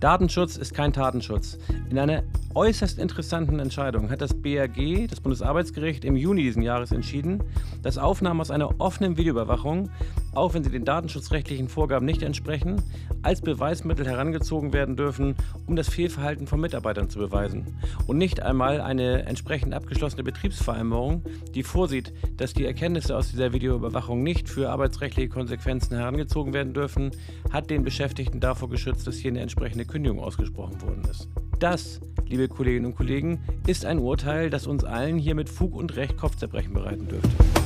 Datenschutz ist kein Tatenschutz. In einer äußerst interessanten Entscheidung hat das BAG, das Bundesarbeitsgericht, im Juni diesen Jahres entschieden, dass Aufnahmen aus einer offenen Videoüberwachung, auch wenn sie den datenschutzrechtlichen Vorgaben nicht entsprechen, als Beweismittel herangezogen werden dürfen, um das Fehlverhalten von Mitarbeitern zu beweisen. Und nicht einmal eine entsprechend abgeschlossene Betriebsvereinbarung, die vorsieht, dass die Erkenntnisse aus dieser Videoüberwachung nicht für arbeitsrechtliche Konsequenzen herangezogen werden dürfen, hat den Beschäftigten davor geschützt, dass hier eine entsprechende Kündigung ausgesprochen worden ist. Das, liebe Kolleginnen und Kollegen, ist ein Urteil, das uns allen hier mit Fug und Recht Kopfzerbrechen bereiten dürfte.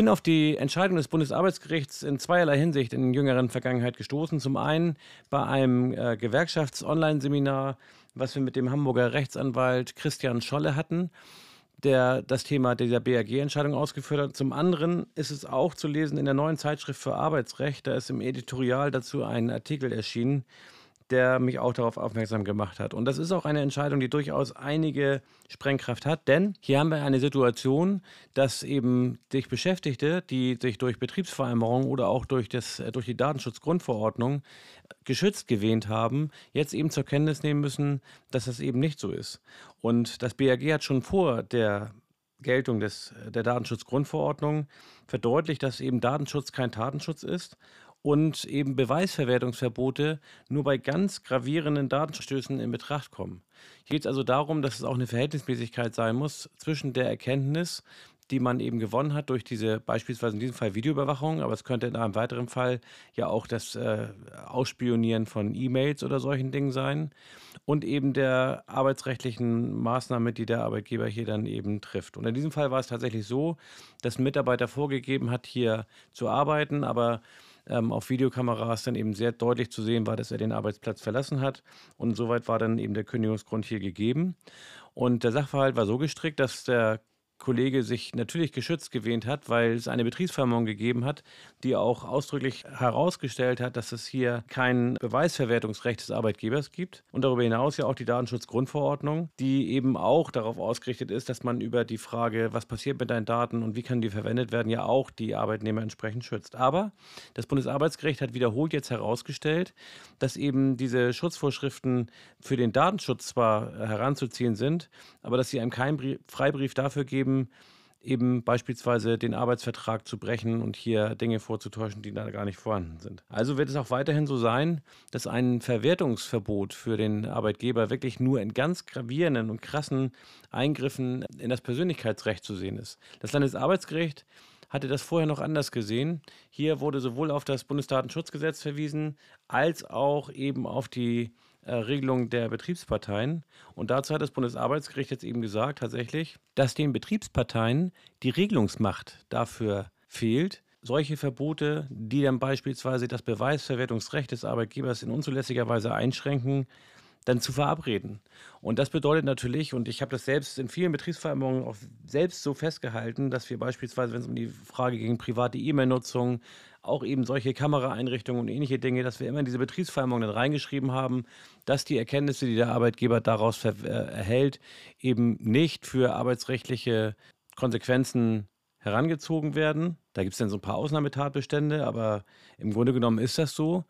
Bin auf die Entscheidung des Bundesarbeitsgerichts in zweierlei Hinsicht in jüngeren Vergangenheit gestoßen. Zum einen bei einem äh, Gewerkschafts-Online-Seminar, was wir mit dem Hamburger Rechtsanwalt Christian Scholle hatten, der das Thema dieser BAG-Entscheidung ausgeführt hat. Zum anderen ist es auch zu lesen in der neuen Zeitschrift für Arbeitsrecht. Da ist im Editorial dazu ein Artikel erschienen, der mich auch darauf aufmerksam gemacht hat. Und das ist auch eine Entscheidung, die durchaus einige Sprengkraft hat, denn hier haben wir eine Situation, dass eben sich Beschäftigte, die sich durch Betriebsvereinbarungen oder auch durch, das, äh, durch die Datenschutzgrundverordnung geschützt gewähnt haben, jetzt eben zur Kenntnis nehmen müssen, dass das eben nicht so ist. Und das BAG hat schon vor der Geltung des, der Datenschutzgrundverordnung verdeutlicht, dass eben Datenschutz kein Datenschutz ist und eben Beweisverwertungsverbote nur bei ganz gravierenden Datenstößen in Betracht kommen. Hier geht es also darum, dass es auch eine Verhältnismäßigkeit sein muss zwischen der Erkenntnis, die man eben gewonnen hat durch diese beispielsweise in diesem Fall Videoüberwachung, aber es könnte in einem weiteren Fall ja auch das äh, Ausspionieren von E-Mails oder solchen Dingen sein und eben der arbeitsrechtlichen Maßnahme, die der Arbeitgeber hier dann eben trifft. Und in diesem Fall war es tatsächlich so, dass ein Mitarbeiter vorgegeben hat, hier zu arbeiten, aber ähm, auf Videokameras dann eben sehr deutlich zu sehen war, dass er den Arbeitsplatz verlassen hat. Und soweit war dann eben der Kündigungsgrund hier gegeben. Und der Sachverhalt war so gestrickt, dass der Kollege sich natürlich geschützt gewähnt hat, weil es eine Betriebsvereinbarung gegeben hat, die auch ausdrücklich herausgestellt hat, dass es hier kein Beweisverwertungsrecht des Arbeitgebers gibt und darüber hinaus ja auch die Datenschutzgrundverordnung, die eben auch darauf ausgerichtet ist, dass man über die Frage, was passiert mit deinen Daten und wie können die verwendet werden, ja auch die Arbeitnehmer entsprechend schützt. Aber das Bundesarbeitsgericht hat wiederholt jetzt herausgestellt, dass eben diese Schutzvorschriften für den Datenschutz zwar heranzuziehen sind, aber dass sie einem keinen Freibrief dafür geben, geben, eben beispielsweise den Arbeitsvertrag zu brechen und hier Dinge vorzutäuschen, die da gar nicht vorhanden sind. Also wird es auch weiterhin so sein, dass ein Verwertungsverbot für den Arbeitgeber wirklich nur in ganz gravierenden und krassen Eingriffen in das Persönlichkeitsrecht zu sehen ist. Das Landesarbeitsgericht hatte das vorher noch anders gesehen. Hier wurde sowohl auf das Bundesdatenschutzgesetz verwiesen, als auch eben auf die äh, Regelung der Betriebsparteien. Und dazu hat das Bundesarbeitsgericht jetzt eben gesagt, tatsächlich, dass den Betriebsparteien die Regelungsmacht dafür fehlt, solche Verbote, die dann beispielsweise das Beweisverwertungsrecht des Arbeitgebers in unzulässiger Weise einschränken, dann zu verabreden. Und das bedeutet natürlich, und ich habe das selbst in vielen Betriebsvereinbarungen auch selbst so festgehalten, dass wir beispielsweise, wenn es um die Frage gegen private E-Mail-Nutzung, auch eben solche Kameraeinrichtungen und ähnliche Dinge, dass wir immer in diese Betriebsvereinbarungen dann reingeschrieben haben, dass die Erkenntnisse, die der Arbeitgeber daraus äh, erhält, eben nicht für arbeitsrechtliche Konsequenzen herangezogen werden. Da gibt es dann so ein paar Ausnahmetatbestände, aber im Grunde genommen ist das so.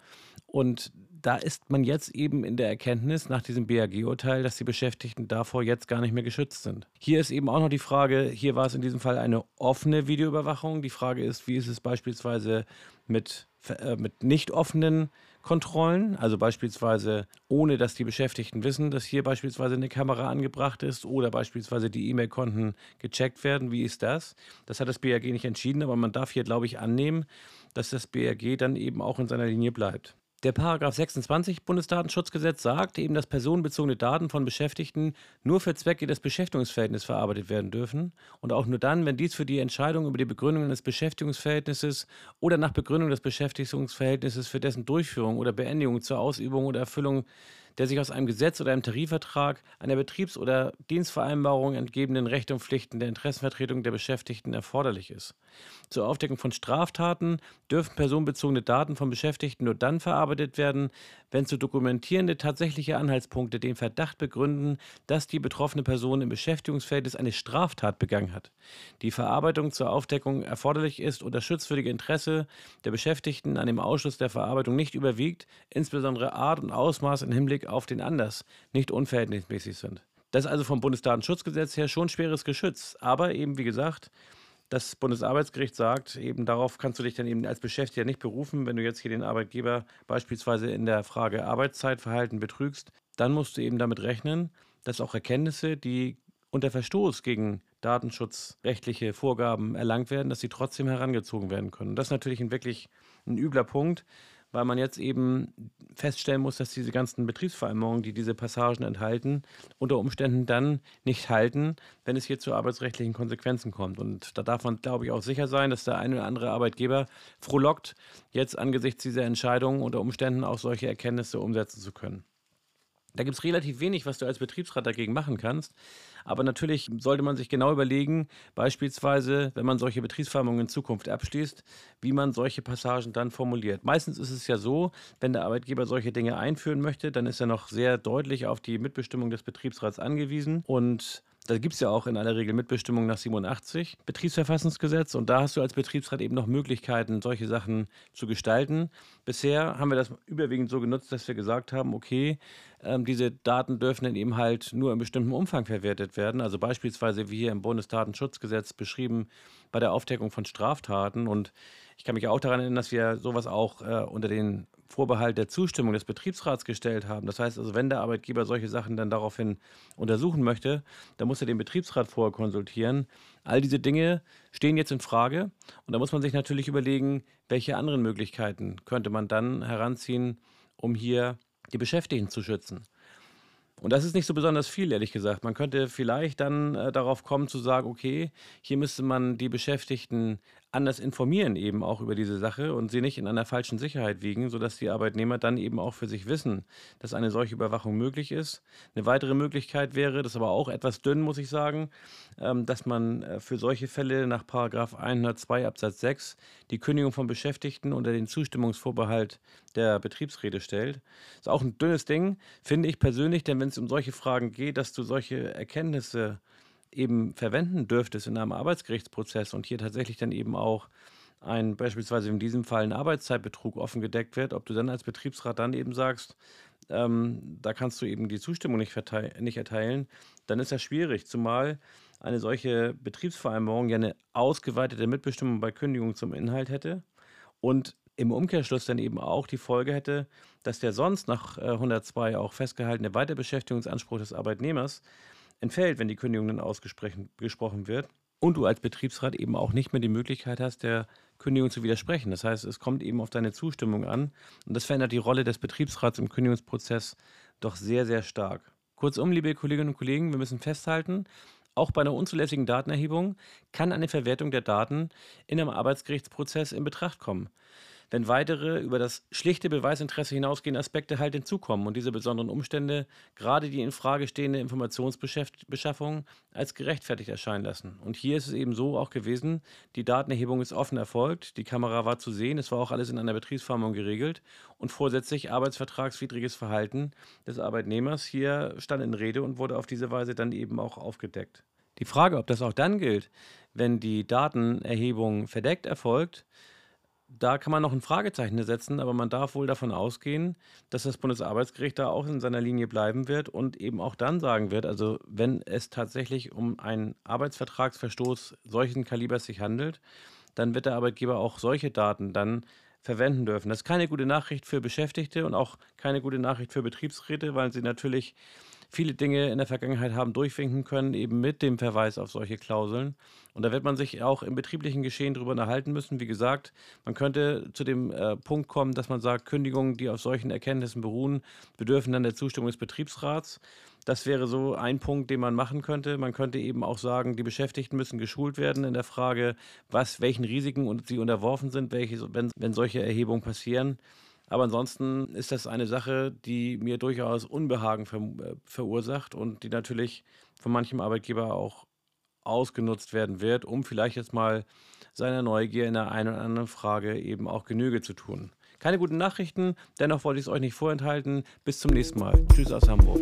Und da ist man jetzt eben in der Erkenntnis nach diesem BAG-Urteil, dass die Beschäftigten davor jetzt gar nicht mehr geschützt sind. Hier ist eben auch noch die Frage, hier war es in diesem Fall eine offene Videoüberwachung. Die Frage ist, wie ist es beispielsweise mit, äh, mit nicht offenen Kontrollen, also beispielsweise ohne dass die Beschäftigten wissen, dass hier beispielsweise eine Kamera angebracht ist oder beispielsweise die E-Mail-Konten gecheckt werden. Wie ist das? Das hat das BAG nicht entschieden, aber man darf hier, glaube ich, annehmen, dass das BAG dann eben auch in seiner Linie bleibt. Der Paragraph 26 Bundesdatenschutzgesetz sagt eben, dass personenbezogene Daten von Beschäftigten nur für Zwecke des Beschäftigungsverhältnisses verarbeitet werden dürfen und auch nur dann, wenn dies für die Entscheidung über die Begründung des Beschäftigungsverhältnisses oder nach Begründung des Beschäftigungsverhältnisses für dessen Durchführung oder Beendigung zur Ausübung oder Erfüllung der sich aus einem Gesetz oder einem Tarifvertrag, einer Betriebs- oder Dienstvereinbarung entgebenen Rechte und Pflichten der Interessenvertretung der Beschäftigten erforderlich ist. Zur Aufdeckung von Straftaten dürfen personenbezogene Daten von Beschäftigten nur dann verarbeitet werden, wenn zu dokumentierende tatsächliche Anhaltspunkte den Verdacht begründen, dass die betroffene Person im Beschäftigungsverhältnis eine Straftat begangen hat. Die Verarbeitung zur Aufdeckung erforderlich ist und das schutzwürdige Interesse der Beschäftigten an dem Ausschluss der Verarbeitung nicht überwiegt, insbesondere Art und Ausmaß im Hinblick auf den Anlass nicht unverhältnismäßig sind. Das ist also vom Bundesdatenschutzgesetz her schon schweres Geschütz, aber eben wie gesagt, das Bundesarbeitsgericht sagt, eben darauf kannst du dich dann eben als Beschäftigter nicht berufen, wenn du jetzt hier den Arbeitgeber beispielsweise in der Frage Arbeitszeitverhalten betrügst, dann musst du eben damit rechnen, dass auch Erkenntnisse, die unter Verstoß gegen datenschutzrechtliche Vorgaben erlangt werden, dass sie trotzdem herangezogen werden können. das ist natürlich ein wirklich ein übler Punkt, weil man jetzt eben feststellen muss, dass diese ganzen Betriebsvereinbarungen, die diese Passagen enthalten, unter Umständen dann nicht halten, wenn es hier zu arbeitsrechtlichen Konsequenzen kommt. Und da darf man, glaube ich, auch sicher sein, dass der eine oder andere Arbeitgeber frohlockt, jetzt angesichts dieser Entscheidungen unter Umständen auch solche Erkenntnisse umsetzen zu können. Da gibt es relativ wenig, was du als Betriebsrat dagegen machen kannst. Aber natürlich sollte man sich genau überlegen, beispielsweise, wenn man solche Betriebsvereinbarungen in Zukunft abschließt, wie man solche Passagen dann formuliert. Meistens ist es ja so, wenn der Arbeitgeber solche Dinge einführen möchte, dann ist er noch sehr deutlich auf die Mitbestimmung des Betriebsrats angewiesen und da gibt es ja auch in aller Regel Mitbestimmung nach 87 Betriebsverfassungsgesetz und da hast du als Betriebsrat eben noch Möglichkeiten, solche Sachen zu gestalten. Bisher haben wir das überwiegend so genutzt, dass wir gesagt haben, okay, ähm, diese Daten dürfen dann eben halt nur in bestimmten Umfang verwertet werden. Also beispielsweise wie hier im Bundesdatenschutzgesetz beschrieben bei der Aufdeckung von Straftaten und ich kann mich auch daran erinnern, dass wir sowas auch äh, unter den Vorbehalt der Zustimmung des Betriebsrats gestellt haben. Das heißt also, wenn der Arbeitgeber solche Sachen dann daraufhin untersuchen möchte, dann muss er den Betriebsrat vorher konsultieren. All diese Dinge stehen jetzt in Frage und da muss man sich natürlich überlegen, welche anderen Möglichkeiten könnte man dann heranziehen, um hier die Beschäftigten zu schützen. Und das ist nicht so besonders viel, ehrlich gesagt. Man könnte vielleicht dann äh, darauf kommen zu sagen, okay, hier müsste man die Beschäftigten anders informieren eben auch über diese Sache und sie nicht in einer falschen Sicherheit wiegen, sodass die Arbeitnehmer dann eben auch für sich wissen, dass eine solche Überwachung möglich ist. Eine weitere Möglichkeit wäre, das ist aber auch etwas dünn, muss ich sagen, ähm, dass man äh, für solche Fälle nach 102 Absatz 6 die Kündigung von Beschäftigten unter den Zustimmungsvorbehalt der Betriebsräte stellt. Das ist auch ein dünnes Ding, finde ich persönlich, denn wenn es um solche Fragen geht, dass du solche Erkenntnisse eben verwenden dürftest in einem Arbeitsgerichtsprozess und hier tatsächlich dann eben auch ein beispielsweise in diesem Fall ein Arbeitszeitbetrug offen gedeckt wird, ob du dann als Betriebsrat dann eben sagst, ähm, da kannst du eben die Zustimmung nicht, nicht erteilen, dann ist das schwierig, zumal eine solche Betriebsvereinbarung ja eine ausgeweitete Mitbestimmung bei Kündigung zum Inhalt hätte und im Umkehrschluss dann eben auch die Folge hätte, dass der sonst nach 102 auch festgehaltene Weiterbeschäftigungsanspruch des Arbeitnehmers entfällt, wenn die Kündigung dann ausgesprochen wird. Und du als Betriebsrat eben auch nicht mehr die Möglichkeit hast, der Kündigung zu widersprechen. Das heißt, es kommt eben auf deine Zustimmung an. Und das verändert die Rolle des Betriebsrats im Kündigungsprozess doch sehr, sehr stark. Kurzum, liebe Kolleginnen und Kollegen, wir müssen festhalten, auch bei einer unzulässigen Datenerhebung kann eine Verwertung der Daten in einem Arbeitsgerichtsprozess in Betracht kommen wenn weitere über das schlichte Beweisinteresse hinausgehende Aspekte halt hinzukommen und diese besonderen Umstände gerade die in Frage stehende Informationsbeschaffung als gerechtfertigt erscheinen lassen. Und hier ist es eben so auch gewesen, die Datenerhebung ist offen erfolgt, die Kamera war zu sehen, es war auch alles in einer Betriebsversammlung geregelt und vorsätzlich arbeitsvertragswidriges Verhalten des Arbeitnehmers hier stand in Rede und wurde auf diese Weise dann eben auch aufgedeckt. Die Frage, ob das auch dann gilt, wenn die Datenerhebung verdeckt erfolgt, da kann man noch ein Fragezeichen setzen, aber man darf wohl davon ausgehen, dass das Bundesarbeitsgericht da auch in seiner Linie bleiben wird und eben auch dann sagen wird, also wenn es tatsächlich um einen Arbeitsvertragsverstoß solchen Kalibers sich handelt, dann wird der Arbeitgeber auch solche Daten dann verwenden dürfen. Das ist keine gute Nachricht für Beschäftigte und auch keine gute Nachricht für Betriebsräte, weil sie natürlich viele Dinge in der Vergangenheit haben durchwinken können, eben mit dem Verweis auf solche Klauseln. Und da wird man sich auch im betrieblichen Geschehen darüber unterhalten müssen. Wie gesagt, man könnte zu dem äh, Punkt kommen, dass man sagt, Kündigungen, die auf solchen Erkenntnissen beruhen, bedürfen dann der Zustimmung des Betriebsrats. Das wäre so ein Punkt, den man machen könnte. Man könnte eben auch sagen, die Beschäftigten müssen geschult werden in der Frage, was, welchen Risiken sie unterworfen sind, welche, wenn, wenn solche Erhebungen passieren. Aber ansonsten ist das eine Sache, die mir durchaus Unbehagen ver äh, verursacht und die natürlich von manchem Arbeitgeber auch ausgenutzt werden wird, um vielleicht jetzt mal seiner Neugier in der einen oder anderen Frage eben auch Genüge zu tun. Keine guten Nachrichten, dennoch wollte ich es euch nicht vorenthalten. Bis zum nächsten Mal. Tschüss aus Hamburg.